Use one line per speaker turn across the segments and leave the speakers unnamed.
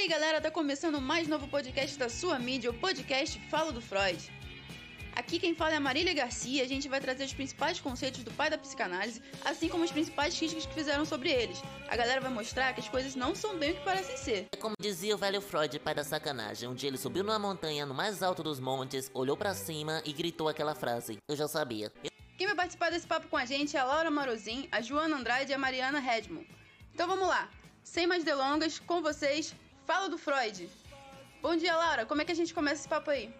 aí, galera, tá começando mais novo podcast da sua mídia, o podcast Falo do Freud. Aqui quem fala é a Marília Garcia, a gente vai trazer os principais conceitos do pai da psicanálise, assim como as principais críticas que fizeram sobre eles. A galera vai mostrar que as coisas não são bem o que parecem ser.
É como dizia o velho Freud, pai da sacanagem. Um dia ele subiu numa montanha no mais alto dos montes, olhou para cima e gritou aquela frase: Eu já sabia.
Quem vai participar desse papo com a gente é a Laura Marozin, a Joana Andrade e a Mariana Redmond. Então vamos lá, sem mais delongas, com vocês, fala do Freud. Bom dia, Laura, como é que a gente começa esse papo aí?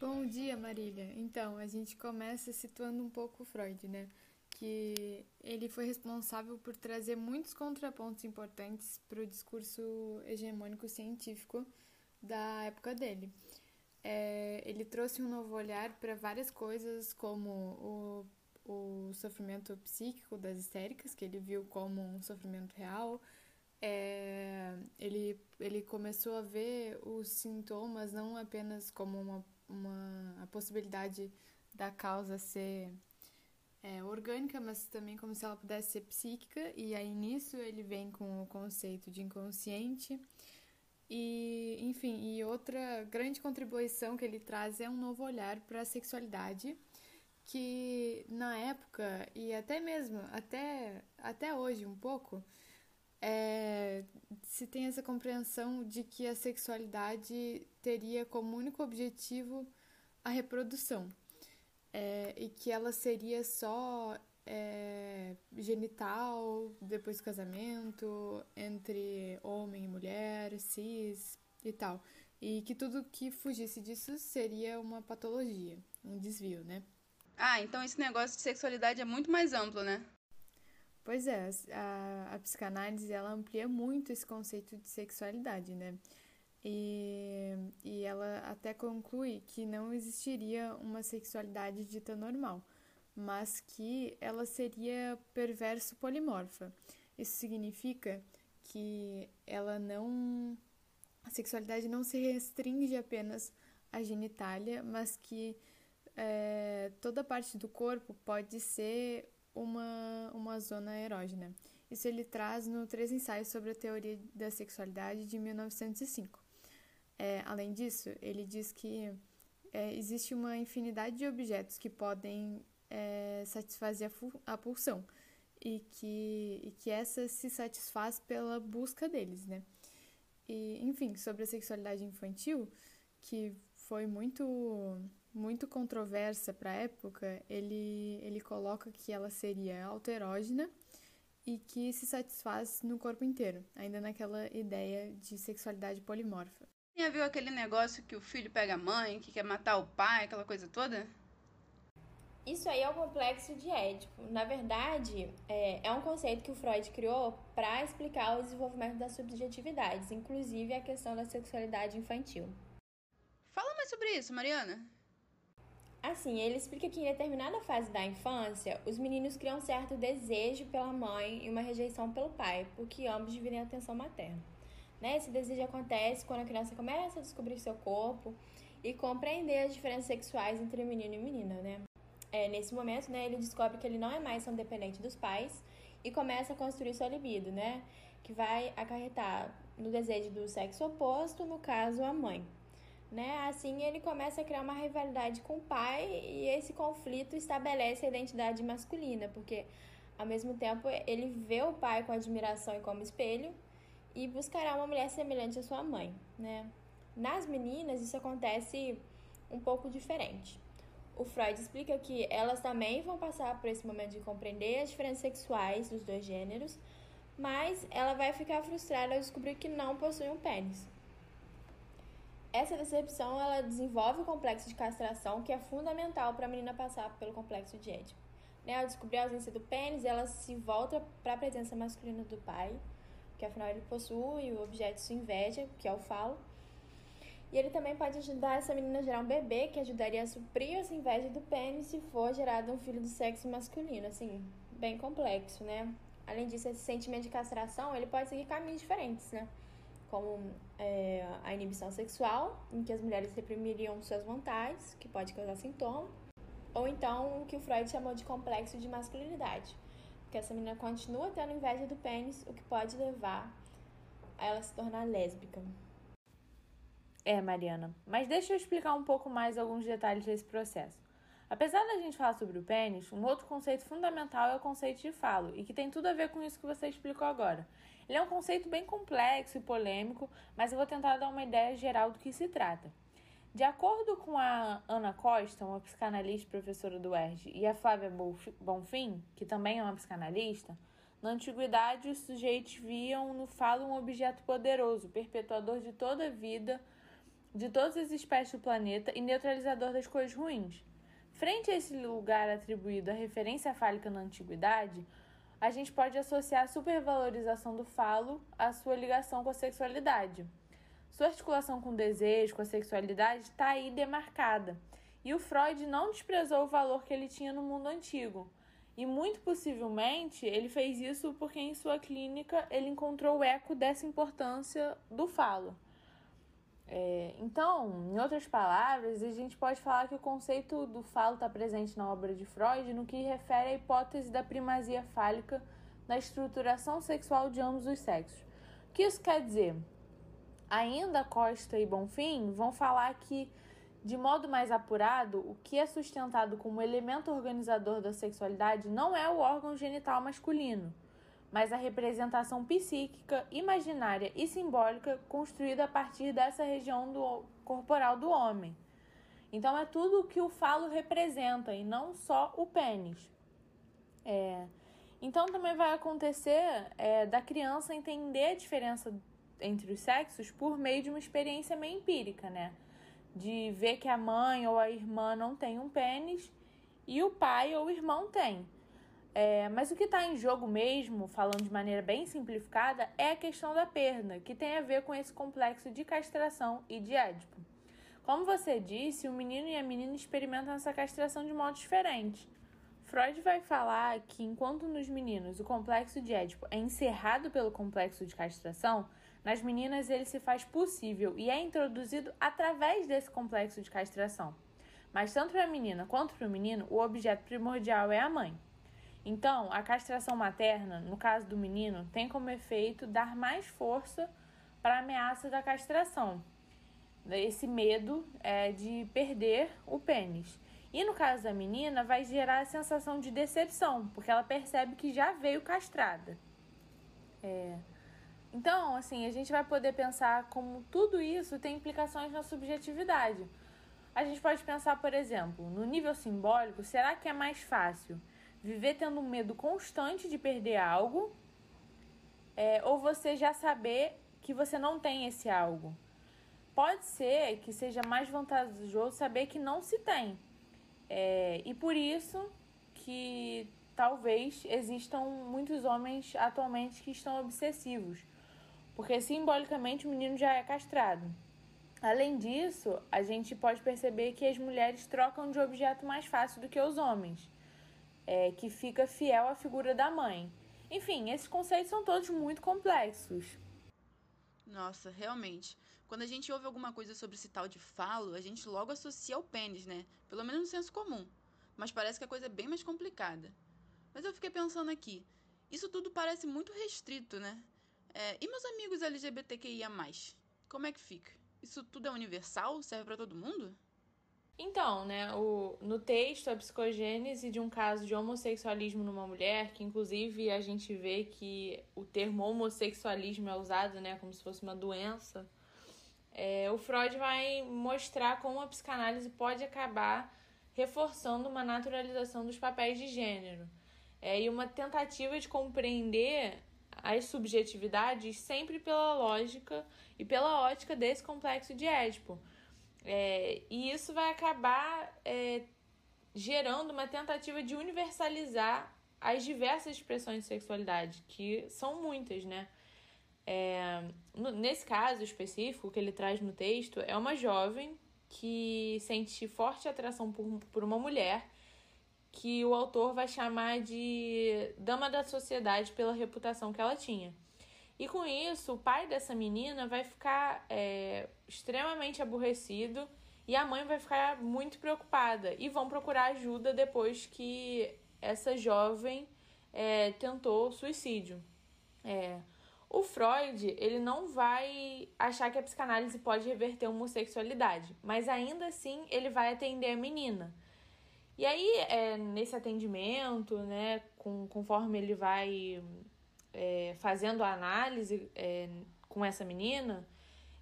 Bom dia, Marília. Então, a gente começa situando um pouco o Freud, né? Que ele foi responsável por trazer muitos contrapontos importantes para o discurso hegemônico científico da época dele. É, ele trouxe um novo olhar para várias coisas, como o, o sofrimento psíquico das histéricas, que ele viu como um sofrimento real. É, ele, ele começou a ver os sintomas não apenas como uma uma, a possibilidade da causa ser é, orgânica, mas também como se ela pudesse ser psíquica, e aí nisso ele vem com o conceito de inconsciente. E, enfim, e outra grande contribuição que ele traz é um novo olhar para a sexualidade, que na época, e até mesmo, até, até hoje um pouco, é, se tem essa compreensão de que a sexualidade teria como único objetivo a reprodução é, e que ela seria só é, genital depois do casamento entre homem e mulher, cis e tal, e que tudo que fugisse disso seria uma patologia, um desvio, né?
Ah, então esse negócio de sexualidade é muito mais amplo, né?
Pois é, a, a psicanálise ela amplia muito esse conceito de sexualidade, né? E, e ela até conclui que não existiria uma sexualidade dita normal, mas que ela seria perverso polimorfa. Isso significa que ela não. A sexualidade não se restringe apenas à genitália, mas que é, toda parte do corpo pode ser uma, uma zona erógena. Isso ele traz no Três Ensaios sobre a Teoria da Sexualidade de 1905. É, além disso, ele diz que é, existe uma infinidade de objetos que podem é, satisfazer a, a pulsão e que, e que essa se satisfaz pela busca deles, né? E, enfim, sobre a sexualidade infantil, que foi muito muito controversa para a época, ele, ele coloca que ela seria autoerógena e que se satisfaz no corpo inteiro, ainda naquela ideia de sexualidade polimorfa.
Já viu aquele negócio que o filho pega a mãe, que quer matar o pai, aquela coisa toda?
Isso aí é o complexo de Édipo. Na verdade, é, é um conceito que o Freud criou para explicar o desenvolvimento das subjetividades, inclusive a questão da sexualidade infantil.
Fala mais sobre isso, Mariana.
Assim, ele explica que em determinada fase da infância, os meninos criam um certo desejo pela mãe e uma rejeição pelo pai, porque ambos dividem a atenção materna. Né? Esse desejo acontece quando a criança começa a descobrir seu corpo e compreender as diferenças sexuais entre menino e menina, né? É, nesse momento, né, ele descobre que ele não é mais tão dependente dos pais e começa a construir sua libido, né? Que vai acarretar no desejo do sexo oposto, no caso, a mãe né? Assim ele começa a criar uma rivalidade com o pai e esse conflito estabelece a identidade masculina, porque ao mesmo tempo ele vê o pai com admiração e como espelho e buscará uma mulher semelhante à sua mãe, né? Nas meninas isso acontece um pouco diferente. O Freud explica que elas também vão passar por esse momento de compreender as diferenças sexuais dos dois gêneros, mas ela vai ficar frustrada ao descobrir que não possui um pênis. Essa decepção ela desenvolve o complexo de castração, que é fundamental para a menina passar pelo complexo de Édipo. Né, ao descobrir a ausência do pênis, ela se volta para a presença masculina do pai, que afinal ele possui o objeto de sua inveja, que é o falo. E ele também pode ajudar essa menina a gerar um bebê, que ajudaria a suprir essa inveja do pênis se for gerado um filho do sexo masculino. Assim, bem complexo, né? Além disso, esse sentimento de castração, ele pode seguir caminhos diferentes, né? Como é, a inibição sexual, em que as mulheres reprimiriam suas vontades, que pode causar sintoma, ou então o que o Freud chamou de complexo de masculinidade, que essa menina continua tendo inveja do pênis, o que pode levar a ela se tornar lésbica.
É, Mariana, mas deixa eu explicar um pouco mais alguns detalhes desse processo. Apesar da gente falar sobre o pênis, um outro conceito fundamental é o conceito de falo, e que tem tudo a ver com isso que você explicou agora. Ele é um conceito bem complexo e polêmico, mas eu vou tentar dar uma ideia geral do que se trata. De acordo com a Ana Costa, uma psicanalista e professora do UERJ, e a Flávia Bonfim, que também é uma psicanalista, na antiguidade os sujeitos viam no falo um objeto poderoso, perpetuador de toda a vida, de todas as espécies do planeta e neutralizador das coisas ruins. Frente a esse lugar atribuído à referência fálica na antiguidade, a gente pode associar a supervalorização do falo à sua ligação com a sexualidade. Sua articulação com o desejo, com a sexualidade, está aí demarcada. E o Freud não desprezou o valor que ele tinha no mundo antigo. E muito possivelmente ele fez isso porque em sua clínica ele encontrou o eco dessa importância do falo. É, então, em outras palavras, a gente pode falar que o conceito do falo está presente na obra de Freud no que refere à hipótese da primazia fálica na estruturação sexual de ambos os sexos. O que isso quer dizer? Ainda Costa e Bonfim vão falar que, de modo mais apurado, o que é sustentado como elemento organizador da sexualidade não é o órgão genital masculino mas a representação psíquica, imaginária e simbólica construída a partir dessa região do corporal do homem. Então é tudo o que o falo representa e não só o pênis. É, então também vai acontecer é, da criança entender a diferença entre os sexos por meio de uma experiência meio empírica, né? De ver que a mãe ou a irmã não tem um pênis e o pai ou o irmão tem. É, mas o que está em jogo mesmo, falando de maneira bem simplificada, é a questão da perda, que tem a ver com esse complexo de castração e de édipo. Como você disse, o menino e a menina experimentam essa castração de modos diferentes. Freud vai falar que enquanto nos meninos o complexo de Édipo é encerrado pelo complexo de castração, nas meninas ele se faz possível e é introduzido através desse complexo de castração. Mas tanto para a menina quanto para o menino, o objeto primordial é a mãe. Então, a castração materna, no caso do menino, tem como efeito dar mais força para a ameaça da castração. Esse medo é de perder o pênis. E no caso da menina, vai gerar a sensação de decepção, porque ela percebe que já veio castrada. É... Então, assim, a gente vai poder pensar como tudo isso tem implicações na subjetividade. A gente pode pensar, por exemplo, no nível simbólico, será que é mais fácil viver tendo um medo constante de perder algo, é, ou você já saber que você não tem esse algo. Pode ser que seja mais vantajoso saber que não se tem. É, e por isso que talvez existam muitos homens atualmente que estão obsessivos, porque simbolicamente o menino já é castrado. Além disso, a gente pode perceber que as mulheres trocam de objeto mais fácil do que os homens é, que fica fiel à figura da mãe. Enfim, esses conceitos são todos muito complexos.
Nossa, realmente. Quando a gente ouve alguma coisa sobre esse tal de falo, a gente logo associa ao pênis, né? Pelo menos no senso comum. Mas parece que a coisa é bem mais complicada. Mas eu fiquei pensando aqui, isso tudo parece muito restrito, né? É, e meus amigos LGBTQIA? Como é que fica? Isso tudo é universal? Serve para todo mundo?
Então, né, o, no texto, a psicogênese de um caso de homossexualismo numa mulher, que inclusive a gente vê que o termo homossexualismo é usado, né, como se fosse uma doença, é, o Freud vai mostrar como a psicanálise pode acabar reforçando uma naturalização dos papéis de gênero é, e uma tentativa de compreender as subjetividades sempre pela lógica e pela ótica desse complexo de Édipo. É, e isso vai acabar é, gerando uma tentativa de universalizar as diversas expressões de sexualidade, que são muitas, né? É, nesse caso específico que ele traz no texto, é uma jovem que sente forte atração por, por uma mulher que o autor vai chamar de dama da sociedade pela reputação que ela tinha. E com isso, o pai dessa menina vai ficar é, extremamente aborrecido e a mãe vai ficar muito preocupada e vão procurar ajuda depois que essa jovem é, tentou suicídio. É, O Freud, ele não vai achar que a psicanálise pode reverter a homossexualidade, mas ainda assim ele vai atender a menina. E aí, é, nesse atendimento, né, com, conforme ele vai é, fazendo a análise é, com essa menina,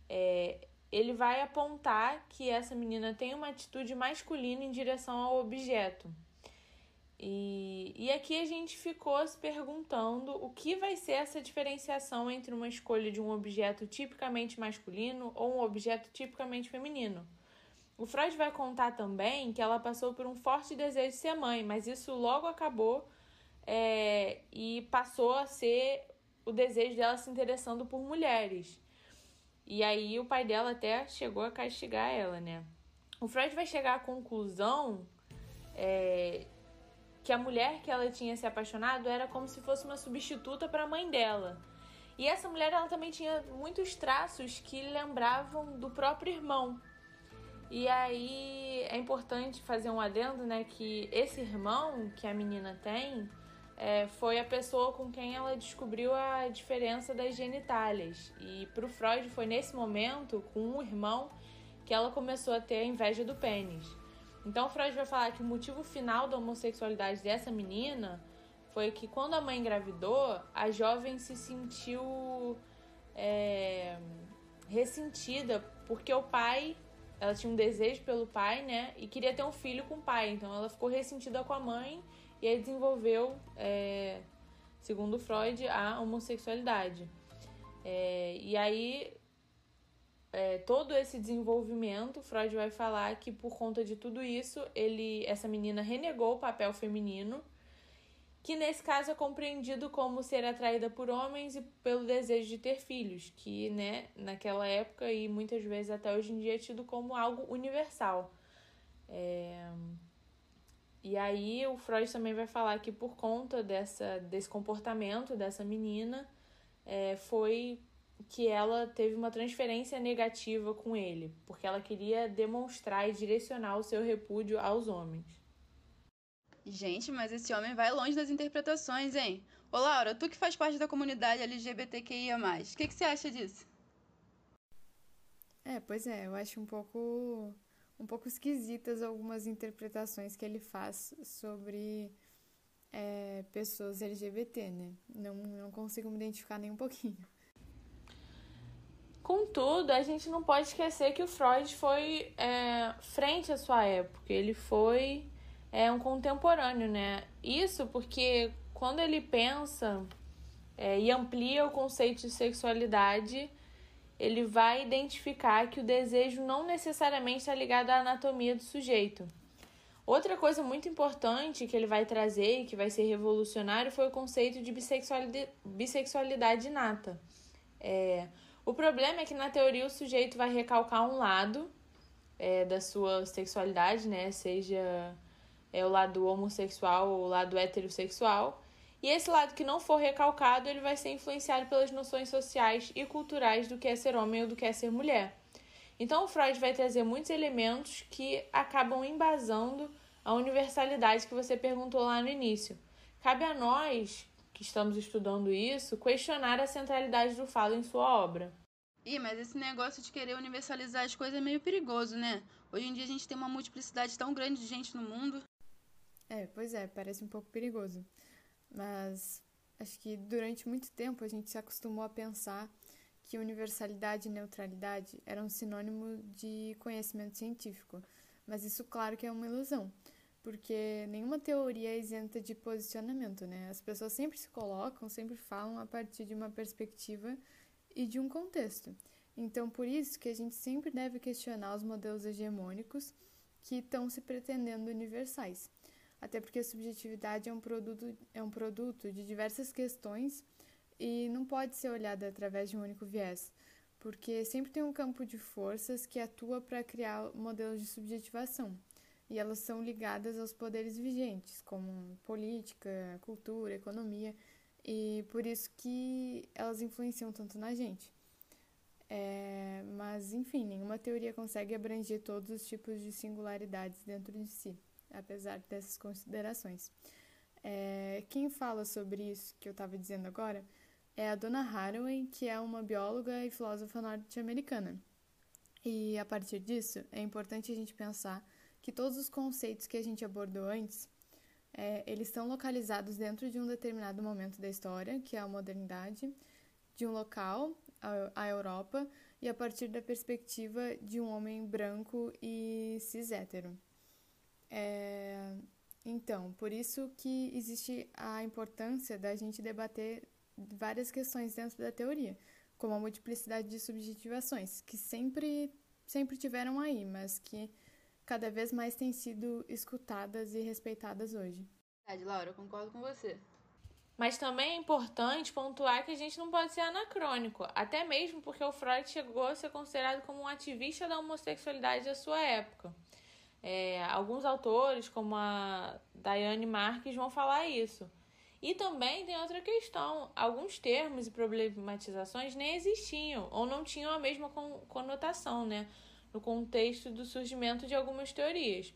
é, ele vai apontar que essa menina tem uma atitude masculina em direção ao objeto. E, e aqui a gente ficou se perguntando o que vai ser essa diferenciação entre uma escolha de um objeto tipicamente masculino ou um objeto tipicamente feminino. O Freud vai contar também que ela passou por um forte desejo de ser mãe, mas isso logo acabou é, e passou a ser o desejo dela se interessando por mulheres. E aí o pai dela até chegou a castigar ela, né? O Freud vai chegar à conclusão é, que a mulher que ela tinha se apaixonado era como se fosse uma substituta para a mãe dela. E essa mulher ela também tinha muitos traços que lembravam do próprio irmão. E aí é importante fazer um adendo, né, que esse irmão que a menina tem é, foi a pessoa com quem ela descobriu a diferença das genitálias. E para o Freud foi nesse momento, com um irmão, que ela começou a ter a inveja do pênis. Então Freud vai falar que o motivo final da homossexualidade dessa menina foi que quando a mãe engravidou, a jovem se sentiu é, ressentida porque o pai, ela tinha um desejo pelo pai, né, e queria ter um filho com o pai. Então ela ficou ressentida com a mãe e aí desenvolveu, é, segundo Freud, a homossexualidade. É, e aí é, todo esse desenvolvimento, Freud vai falar que por conta de tudo isso, ele, essa menina renegou o papel feminino, que nesse caso é compreendido como ser atraída por homens e pelo desejo de ter filhos, que né, naquela época e muitas vezes até hoje em dia é tido como algo universal. É... E aí o Freud também vai falar que por conta dessa, desse comportamento dessa menina, é, foi que ela teve uma transferência negativa com ele, porque ela queria demonstrar e direcionar o seu repúdio aos homens.
Gente, mas esse homem vai longe das interpretações, hein? Ô Laura, tu que faz parte da comunidade LGBTQIA+, o que, que você acha disso?
É, pois é, eu acho um pouco um pouco esquisitas algumas interpretações que ele faz sobre é, pessoas LGBT, né? Não, não consigo me identificar nem um pouquinho.
Contudo, a gente não pode esquecer que o Freud foi é, frente à sua época, ele foi é, um contemporâneo, né? Isso porque quando ele pensa é, e amplia o conceito de sexualidade, ele vai identificar que o desejo não necessariamente está ligado à anatomia do sujeito. Outra coisa muito importante que ele vai trazer e que vai ser revolucionário foi o conceito de bissexualidade, inata. É, o problema é que na teoria o sujeito vai recalcar um lado é, da sua sexualidade, né? Seja é, o lado homossexual ou o lado heterossexual. E esse lado que não for recalcado, ele vai ser influenciado pelas noções sociais e culturais do que é ser homem ou do que é ser mulher. Então o Freud vai trazer muitos elementos que acabam embasando a universalidade que você perguntou lá no início. Cabe a nós, que estamos estudando isso, questionar a centralidade do falo em sua obra.
Ih, mas esse negócio de querer universalizar as coisas é meio perigoso, né? Hoje em dia a gente tem uma multiplicidade tão grande de gente no mundo.
É, pois é, parece um pouco perigoso. Mas acho que durante muito tempo a gente se acostumou a pensar que universalidade e neutralidade eram sinônimo de conhecimento científico. Mas isso, claro, que é uma ilusão porque nenhuma teoria é isenta de posicionamento, né? As pessoas sempre se colocam, sempre falam a partir de uma perspectiva e de um contexto. Então, por isso que a gente sempre deve questionar os modelos hegemônicos que estão se pretendendo universais. Até porque a subjetividade é um produto, é um produto de diversas questões e não pode ser olhada através de um único viés, porque sempre tem um campo de forças que atua para criar modelos de subjetivação. E elas são ligadas aos poderes vigentes, como política, cultura, economia, e por isso que elas influenciam tanto na gente. É, mas, enfim, nenhuma teoria consegue abranger todos os tipos de singularidades dentro de si, apesar dessas considerações. É, quem fala sobre isso que eu estava dizendo agora é a Donna Haraway, que é uma bióloga e filósofa norte-americana. E a partir disso, é importante a gente pensar que todos os conceitos que a gente abordou antes, é, eles estão localizados dentro de um determinado momento da história, que é a modernidade, de um local, a, a Europa, e a partir da perspectiva de um homem branco e cis hétero. É, então, por isso que existe a importância da gente debater várias questões dentro da teoria, como a multiplicidade de subjetivações, que sempre, sempre tiveram aí, mas que cada vez mais têm sido escutadas e respeitadas hoje.
Verdade, Laura, eu concordo com você.
Mas também é importante pontuar que a gente não pode ser anacrônico, até mesmo porque o Freud chegou a ser considerado como um ativista da homossexualidade da sua época. É, alguns autores, como a Diane Marques, vão falar isso. E também tem outra questão: alguns termos e problematizações nem existiam ou não tinham a mesma conotação, né? No contexto do surgimento de algumas teorias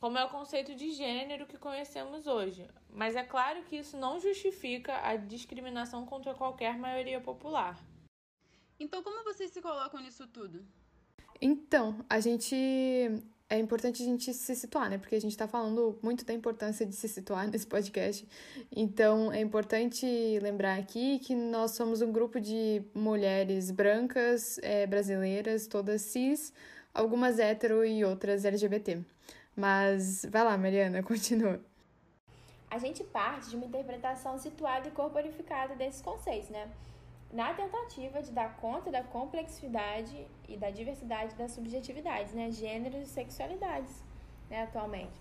como é o conceito de gênero que conhecemos hoje. Mas é claro que isso não justifica a discriminação contra qualquer maioria popular.
Então, como vocês se colocam nisso tudo?
Então, a gente. É importante a gente se situar, né? Porque a gente está falando muito da importância de se situar nesse podcast. Então, é importante lembrar aqui que nós somos um grupo de mulheres brancas, é, brasileiras, todas cis, algumas hétero e outras LGBT. Mas vai lá, Mariana, continua.
A gente parte de uma interpretação situada e corporificada desses conceitos, né? Na tentativa de dar conta da complexidade e da diversidade das subjetividades, né? Gêneros e sexualidades, né? Atualmente.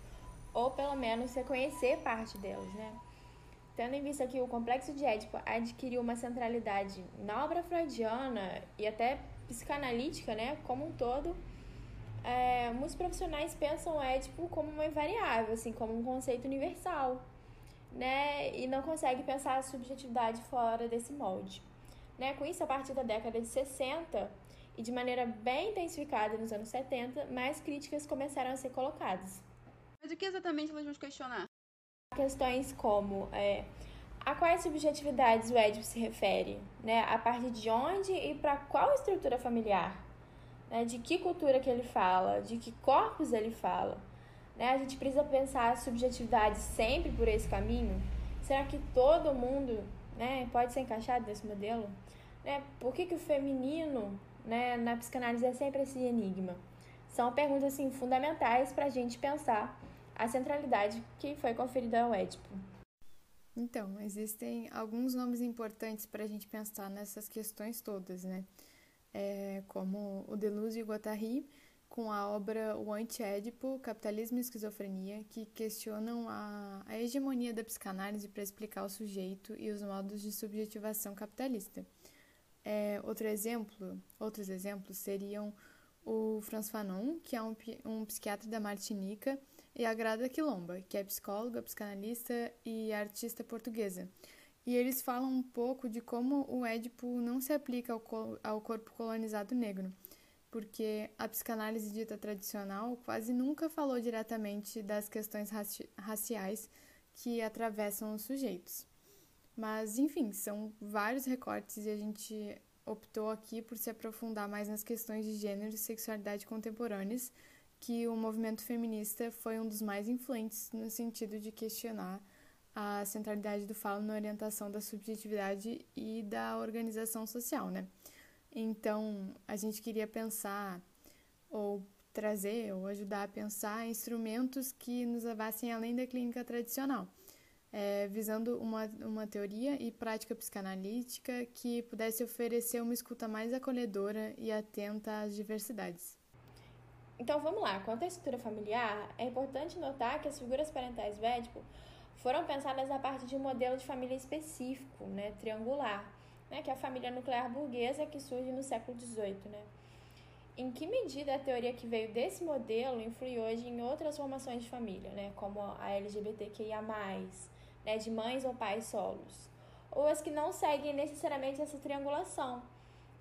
Ou pelo menos reconhecer parte delas, né? Tendo em vista que o complexo de Édipo adquiriu uma centralidade na obra freudiana e até psicanalítica, né? Como um todo, é, muitos profissionais pensam o Édipo como uma invariável, assim, como um conceito universal, né? E não conseguem pensar a subjetividade fora desse molde. Né? Com isso, a partir da década de 60 e de maneira bem intensificada nos anos 70, mais críticas começaram a ser colocadas.
Mas o que exatamente elas vão questionar?
Questões como é, a quais subjetividades o Édipo se refere, né? A partir de onde e para qual estrutura familiar? né, de que cultura que ele fala, de que corpos ele fala. Né? A gente precisa pensar a subjetividade sempre por esse caminho. Será que todo mundo né, pode ser encaixado nesse modelo? Né? Por que, que o feminino né, na psicanálise é sempre esse enigma? São perguntas assim, fundamentais para a gente pensar a centralidade que foi conferida ao Édipo.
Então, existem alguns nomes importantes para a gente pensar nessas questões todas, né? é, como o Deleuze e o Guattari, com a obra O Anti-Édipo, Capitalismo e Esquizofrenia, que questionam a, a hegemonia da psicanálise para explicar o sujeito e os modos de subjetivação capitalista. É, outro exemplo, outros exemplos seriam o Franz Fanon, que é um, um psiquiatra da Martinica, e a Grada Quilomba, que é psicóloga, psicanalista e artista portuguesa. E eles falam um pouco de como o Édipo não se aplica ao, ao corpo colonizado negro, porque a psicanálise dita tradicional quase nunca falou diretamente das questões raci raciais que atravessam os sujeitos. Mas, enfim, são vários recortes e a gente optou aqui por se aprofundar mais nas questões de gênero e sexualidade contemporâneas, que o movimento feminista foi um dos mais influentes no sentido de questionar a centralidade do falo na orientação da subjetividade e da organização social, né? Então, a gente queria pensar ou trazer ou ajudar a pensar instrumentos que nos levassem além da clínica tradicional, é, visando uma, uma teoria e prática psicanalítica que pudesse oferecer uma escuta mais acolhedora e atenta às diversidades.
Então vamos lá, quanto à estrutura familiar, é importante notar que as figuras parentais do foram pensadas a partir de um modelo de família específico, né, triangular, né, que é a família nuclear burguesa que surge no século XVIII. Né? Em que medida a teoria que veio desse modelo influi hoje em outras formações de família, né, como a LGBTQIA+, né, de mães ou pais solos, ou as que não seguem necessariamente essa triangulação,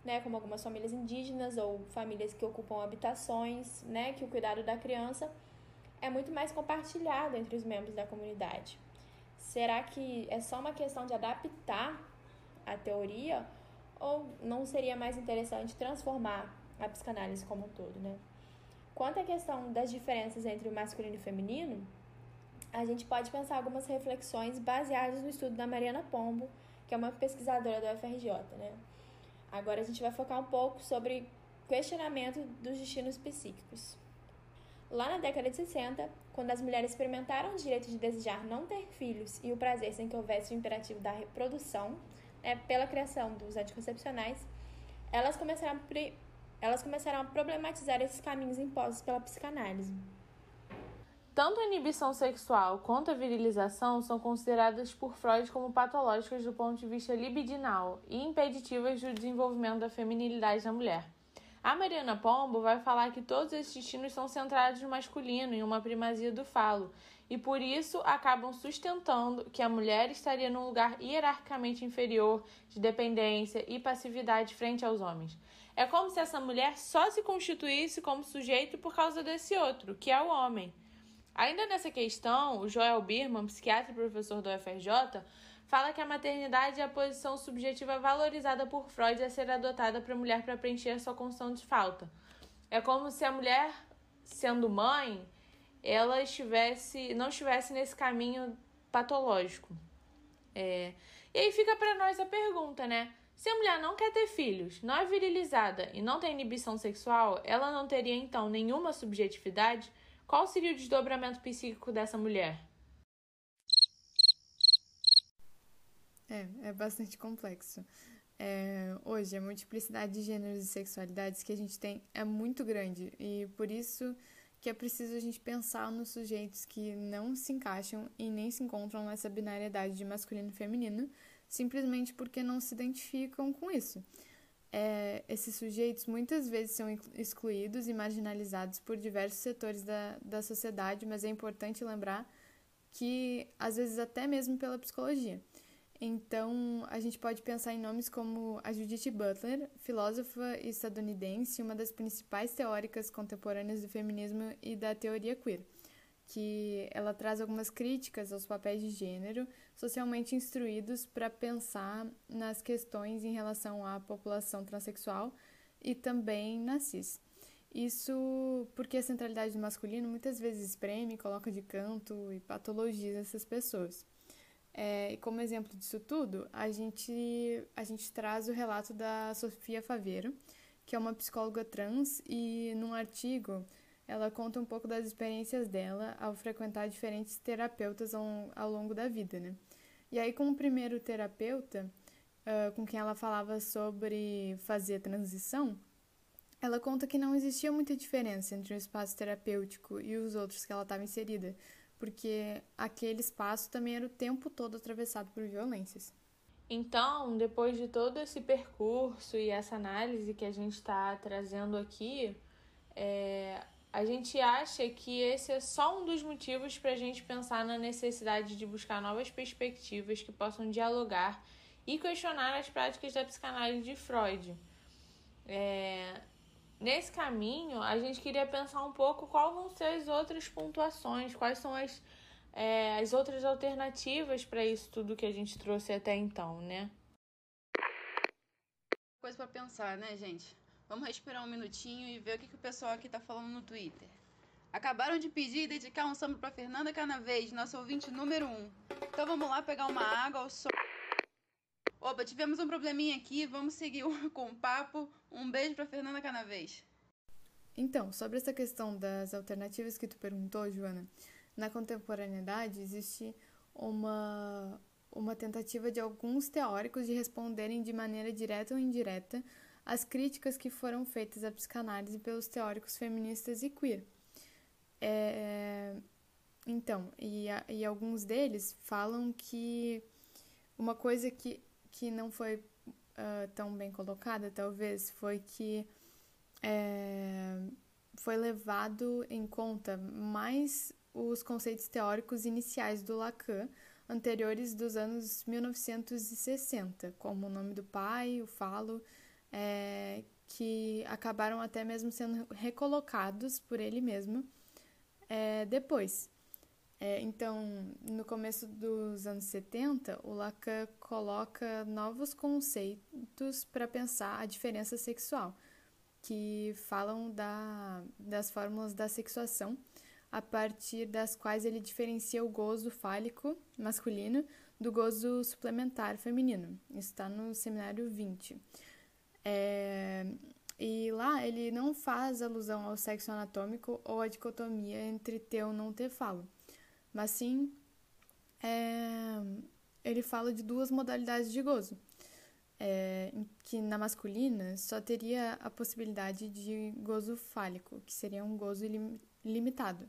né, como algumas famílias indígenas ou famílias que ocupam habitações, né, que o cuidado da criança é muito mais compartilhado entre os membros da comunidade. Será que é só uma questão de adaptar a teoria ou não seria mais interessante transformar a psicanálise como um todo, né? Quanto à questão das diferenças entre o masculino e o feminino, a gente pode pensar algumas reflexões baseadas no estudo da Mariana Pombo, que é uma pesquisadora da UFRJ, né? Agora a gente vai focar um pouco sobre questionamento dos destinos psíquicos. Lá na década de 60, quando as mulheres experimentaram o direito de desejar não ter filhos e o prazer sem que houvesse o imperativo da reprodução, né, pela criação dos anticoncepcionais, elas começaram, a, elas começaram a problematizar esses caminhos impostos pela psicanálise.
Tanto a inibição sexual quanto a virilização são consideradas por Freud como patológicas do ponto de vista libidinal e impeditivas do desenvolvimento da feminilidade da mulher. A Mariana Pombo vai falar que todos esses destinos são centrados no masculino, em uma primazia do falo, e por isso acabam sustentando que a mulher estaria num lugar hierarquicamente inferior de dependência e passividade frente aos homens. É como se essa mulher só se constituísse como sujeito por causa desse outro, que é o homem. Ainda nessa questão, o Joel Birman, psiquiatra e professor do UFRJ, fala que a maternidade é a posição subjetiva valorizada por Freud a ser adotada para a mulher para preencher a sua condição de falta. É como se a mulher, sendo mãe, ela estivesse, não estivesse nesse caminho patológico. É... E aí fica para nós a pergunta, né? Se a mulher não quer ter filhos, não é virilizada e não tem inibição sexual, ela não teria então nenhuma subjetividade? Qual seria o desdobramento psíquico dessa mulher?
É, é bastante complexo. É, hoje, a multiplicidade de gêneros e sexualidades que a gente tem é muito grande e por isso que é preciso a gente pensar nos sujeitos que não se encaixam e nem se encontram nessa binariedade de masculino e feminino, simplesmente porque não se identificam com isso. É, esses sujeitos muitas vezes são excluídos e marginalizados por diversos setores da, da sociedade, mas é importante lembrar que, às vezes, até mesmo pela psicologia. Então, a gente pode pensar em nomes como a Judith Butler, filósofa estadunidense, uma das principais teóricas contemporâneas do feminismo e da teoria queer, que ela traz algumas críticas aos papéis de gênero socialmente instruídos para pensar nas questões em relação à população transexual e também na cis. Isso porque a centralidade do masculino muitas vezes espreme, coloca de canto e patologiza essas pessoas. É, e como exemplo disso tudo, a gente, a gente traz o relato da Sofia Faveiro, que é uma psicóloga trans, e num artigo ela conta um pouco das experiências dela ao frequentar diferentes terapeutas ao, ao longo da vida, né? E aí, como primeiro terapeuta, uh, com quem ela falava sobre fazer transição, ela conta que não existia muita diferença entre o espaço terapêutico e os outros que ela estava inserida, porque aquele espaço também era o tempo todo atravessado por violências.
Então, depois de todo esse percurso e essa análise que a gente está trazendo aqui, é, a gente acha que esse é só um dos motivos para a gente pensar na necessidade de buscar novas perspectivas que possam dialogar e questionar as práticas da psicanálise de Freud. É, Nesse caminho, a gente queria pensar um pouco quais vão ser as outras pontuações, quais são as, é, as outras alternativas para isso tudo que a gente trouxe até então, né?
Coisa para pensar, né, gente? Vamos respirar um minutinho e ver o que, que o pessoal aqui tá falando no Twitter. Acabaram de pedir e dedicar um samba para Fernanda Canavês, nossa ouvinte número um. Então vamos lá pegar uma água ao sol. Opa, tivemos um probleminha aqui, vamos seguir com o papo. Um beijo para Fernanda Canavês.
Então, sobre essa questão das alternativas que tu perguntou, Joana, na contemporaneidade existe uma, uma tentativa de alguns teóricos de responderem de maneira direta ou indireta às críticas que foram feitas à psicanálise pelos teóricos feministas e queer. É, então, e, e alguns deles falam que uma coisa que que não foi uh, tão bem colocada, talvez, foi que é, foi levado em conta mais os conceitos teóricos iniciais do Lacan, anteriores dos anos 1960, como o nome do pai, o falo, é, que acabaram até mesmo sendo recolocados por ele mesmo é, depois. É, então, no começo dos anos 70, o Lacan coloca novos conceitos para pensar a diferença sexual, que falam da, das fórmulas da sexuação, a partir das quais ele diferencia o gozo fálico masculino do gozo suplementar feminino. Isso está no seminário 20. É, e lá ele não faz alusão ao sexo anatômico ou à dicotomia entre ter ou não ter falo mas sim é, ele fala de duas modalidades de gozo. É, que na masculina só teria a possibilidade de gozo fálico, que seria um gozo ilim, limitado,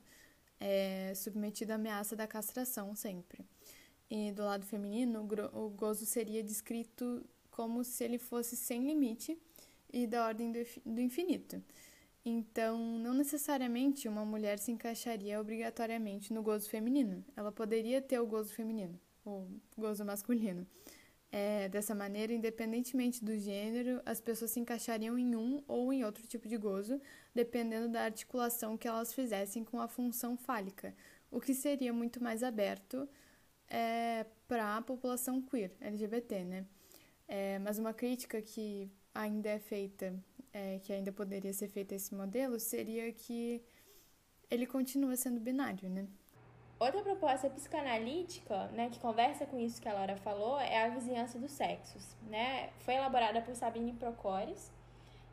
é, submetido à ameaça da castração sempre. E do lado feminino, o gozo seria descrito como se ele fosse sem limite e da ordem do infinito. Então, não necessariamente uma mulher se encaixaria obrigatoriamente no gozo feminino. Ela poderia ter o gozo feminino, ou gozo masculino. É, dessa maneira, independentemente do gênero, as pessoas se encaixariam em um ou em outro tipo de gozo, dependendo da articulação que elas fizessem com a função fálica, o que seria muito mais aberto é, para a população queer, LGBT, né? É, mas uma crítica que ainda é feita é, que ainda poderia ser feito esse modelo seria que ele continua sendo binário, né?
Outra proposta psicanalítica, né, que conversa com isso que a Laura falou, é a vizinhança dos sexos, né? Foi elaborada por Sabine Procores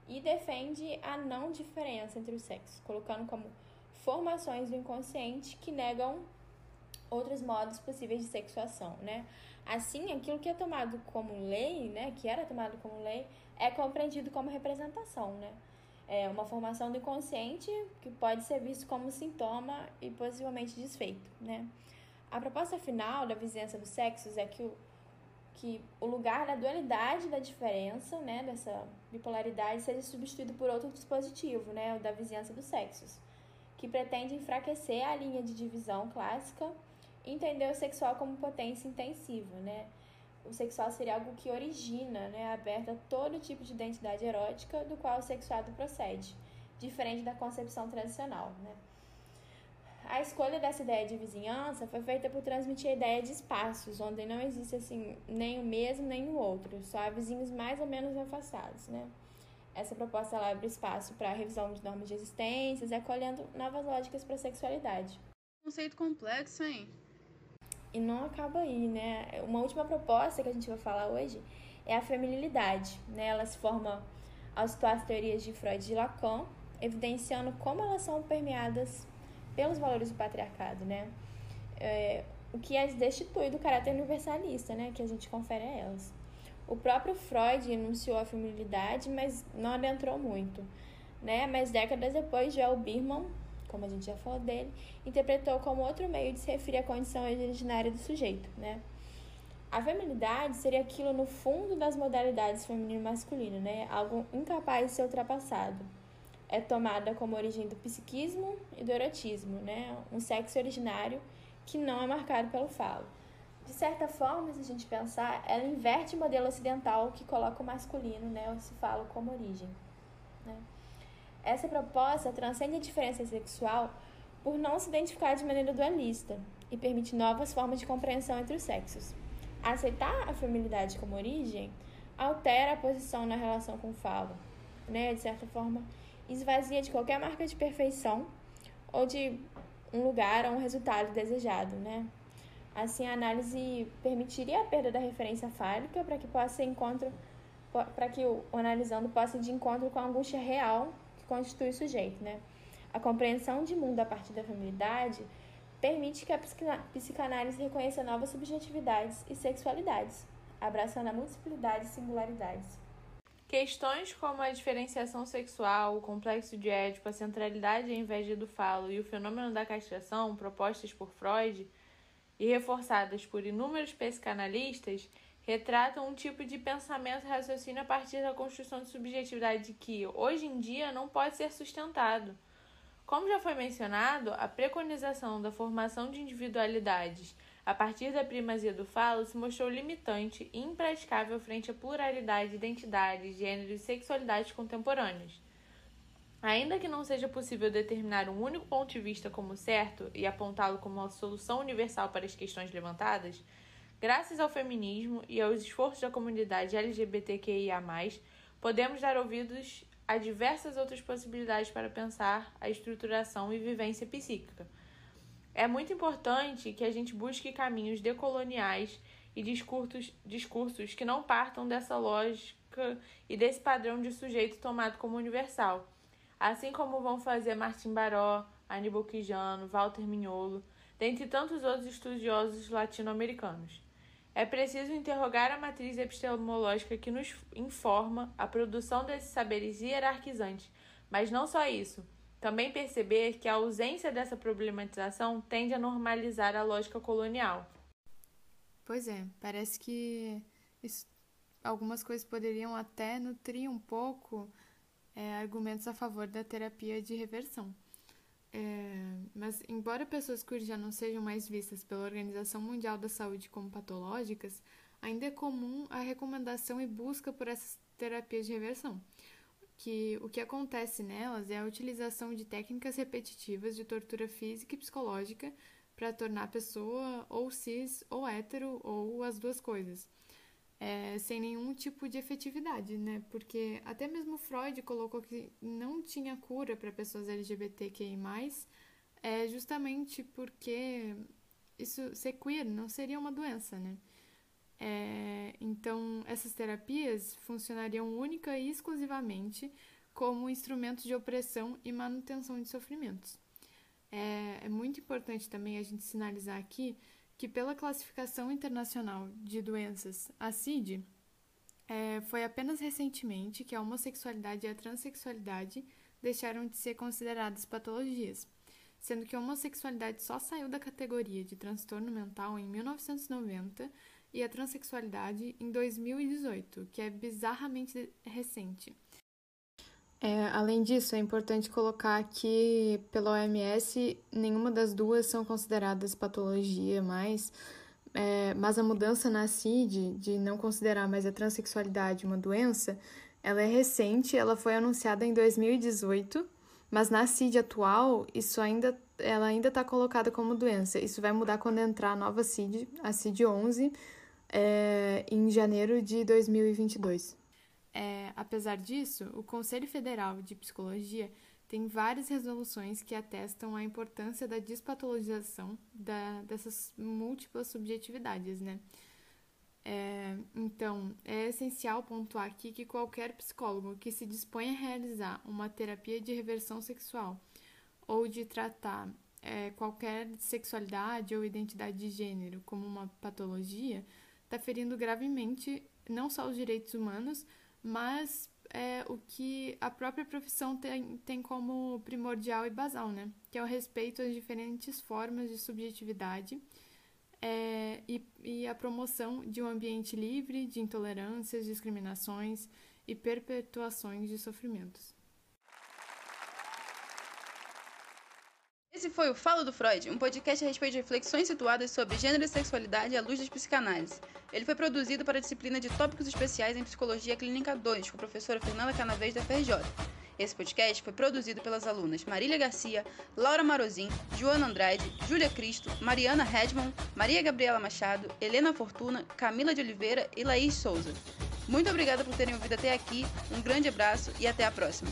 e defende a não diferença entre os sexos, colocando como formações do inconsciente que negam outros modos possíveis de sexuação, né? Assim, aquilo que é tomado como lei, né, que era tomado como lei, é compreendido como representação, né? É uma formação do inconsciente que pode ser visto como sintoma e possivelmente desfeito, né? A proposta final da vizinhança dos sexos é que o, que o lugar da dualidade da diferença, né, dessa bipolaridade, seja substituído por outro dispositivo, né, o da vizinhança dos sexos, que pretende enfraquecer a linha de divisão clássica e entender o sexual como potência intensiva, né? O sexual seria algo que origina, né, aberto a todo tipo de identidade erótica do qual o sexuado procede, diferente da concepção tradicional, né. A escolha dessa ideia de vizinhança foi feita por transmitir a ideia de espaços, onde não existe assim nem o mesmo nem o outro, só há vizinhos mais ou menos afastados, né. Essa proposta ela abre espaço para a revisão de normas de existências e acolhendo novas lógicas para a sexualidade.
Conceito complexo, hein?
E não acaba aí, né? Uma última proposta que a gente vai falar hoje é a feminilidade, né? Ela se forma ao situar as teorias de Freud e Lacan, evidenciando como elas são permeadas pelos valores do patriarcado, né? É, o que as destitui do caráter universalista, né? Que a gente confere a elas. O próprio Freud enunciou a feminilidade, mas não adentrou muito, né? Mas décadas depois, Joel Birman como a gente já falou dele, interpretou como outro meio de se referir à condição originária do sujeito, né? A feminilidade seria aquilo no fundo das modalidades feminino e masculino, né? Algo incapaz de ser ultrapassado. É tomada como origem do psiquismo e do erotismo, né? Um sexo originário que não é marcado pelo falo. De certa forma, se a gente pensar, ela inverte o modelo ocidental que coloca o masculino, né, o se falo como origem? Essa proposta transcende a diferença sexual por não se identificar de maneira dualista e permite novas formas de compreensão entre os sexos. Aceitar a feminilidade como origem altera a posição na relação com o falo, né? De certa forma, esvazia de qualquer marca de perfeição ou de um lugar ou um resultado desejado, né? Assim, a análise permitiria a perda da referência fálica para que possa encontro para que o, analisando possa de encontro com a angústia real constitui o sujeito, né? A compreensão de mundo a partir da feminilidade permite que a psicanálise reconheça novas subjetividades e sexualidades, abraçando a multiplicidade e singularidades.
Questões como a diferenciação sexual, o complexo de Édipo, a centralidade e a inveja do falo e o fenômeno da castração, propostas por Freud e reforçadas por inúmeros psicanalistas, retratam um tipo de pensamento e raciocínio a partir da construção de subjetividade que, hoje em dia, não pode ser sustentado. Como já foi mencionado, a preconização da formação de individualidades a partir da primazia do falo se mostrou limitante e impraticável frente à pluralidade de identidades, gêneros e sexualidades contemporâneas. Ainda que não seja possível determinar um único ponto de vista como certo e apontá-lo como uma solução universal para as questões levantadas, graças ao feminismo e aos esforços da comunidade LGBTQIA, podemos dar ouvidos a diversas outras possibilidades para pensar a estruturação e vivência psíquica. É muito importante que a gente busque caminhos decoloniais e discursos, discursos que não partam dessa lógica e desse padrão de sujeito tomado como universal, assim como vão fazer Martim Baró, Aníbal Quijano, Walter Mignolo, dentre tantos outros estudiosos latino-americanos. É preciso interrogar a matriz epistemológica que nos informa a produção desses saberes hierarquizantes, mas não só isso. Também perceber que a ausência dessa problematização tende a normalizar a lógica colonial.
Pois é, parece que isso, algumas coisas poderiam até nutrir um pouco é, argumentos a favor da terapia de reversão. É, mas, embora pessoas queer já não sejam mais vistas pela Organização Mundial da Saúde como patológicas, ainda é comum a recomendação e busca por essas terapias de reversão. Que o que acontece nelas é a utilização de técnicas repetitivas de tortura física e psicológica para tornar a pessoa ou cis ou hétero ou as duas coisas é, sem nenhum tipo de efetividade, né? Porque até mesmo Freud colocou que não tinha cura para pessoas LGBTQI+, é justamente porque isso ser queer não seria uma doença, né? É, então, essas terapias funcionariam única e exclusivamente como instrumentos de opressão e manutenção de sofrimentos. É, é muito importante também a gente sinalizar aqui que, pela classificação internacional de doenças, a CID, é, foi apenas recentemente que a homossexualidade e a transexualidade deixaram de ser consideradas patologias, sendo que a homossexualidade só saiu da categoria de transtorno mental em 1990 e a transexualidade em 2018, que é bizarramente recente. É, além disso, é importante colocar que, pela OMS, nenhuma das duas são consideradas patologia mais, é, mas a mudança na CID, de não considerar mais a transexualidade uma doença, ela é recente, ela foi anunciada em 2018, mas na CID atual, isso ainda, ela ainda está colocada como doença. Isso vai mudar quando entrar a nova CID, a CID 11, é, em janeiro de 2022. É, apesar disso, o Conselho Federal de Psicologia tem várias resoluções que atestam a importância da despatologização da, dessas múltiplas subjetividades, né? É, então, é essencial pontuar aqui que qualquer psicólogo que se dispõe a realizar uma terapia de reversão sexual ou de tratar é, qualquer sexualidade ou identidade de gênero como uma patologia está ferindo gravemente não só os direitos humanos, mas é o que a própria profissão tem, tem como primordial e basal, né? Que é o respeito às diferentes formas de subjetividade é, e, e a promoção de um ambiente livre de intolerâncias, discriminações e perpetuações de sofrimentos.
Esse foi o Falo do Freud, um podcast a respeito de reflexões situadas sobre gênero e sexualidade à luz das psicanálise. Ele foi produzido para a disciplina de Tópicos Especiais em Psicologia Clínica 2, com a professora Fernanda Canavês da FRJ. Esse podcast foi produzido pelas alunas Marília Garcia, Laura Marozin, Joana Andrade, Júlia Cristo, Mariana Redmond, Maria Gabriela Machado, Helena Fortuna, Camila de Oliveira e Laís Souza. Muito obrigada por terem ouvido até aqui, um grande abraço e até a próxima.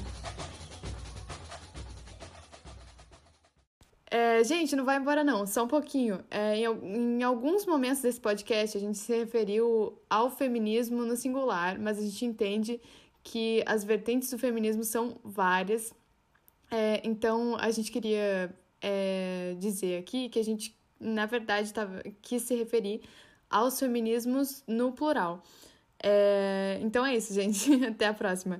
É, gente, não vai embora não, só um pouquinho. É, em, em, alguns momentos desse podcast a gente se referiu ao feminismo no singular, mas a gente entende que as vertentes do feminismo são várias. É, então a gente queria é, dizer aqui que a gente, na verdade, tava, quis se referir aos feminismos no plural. É, então é isso, gente. Até a próxima.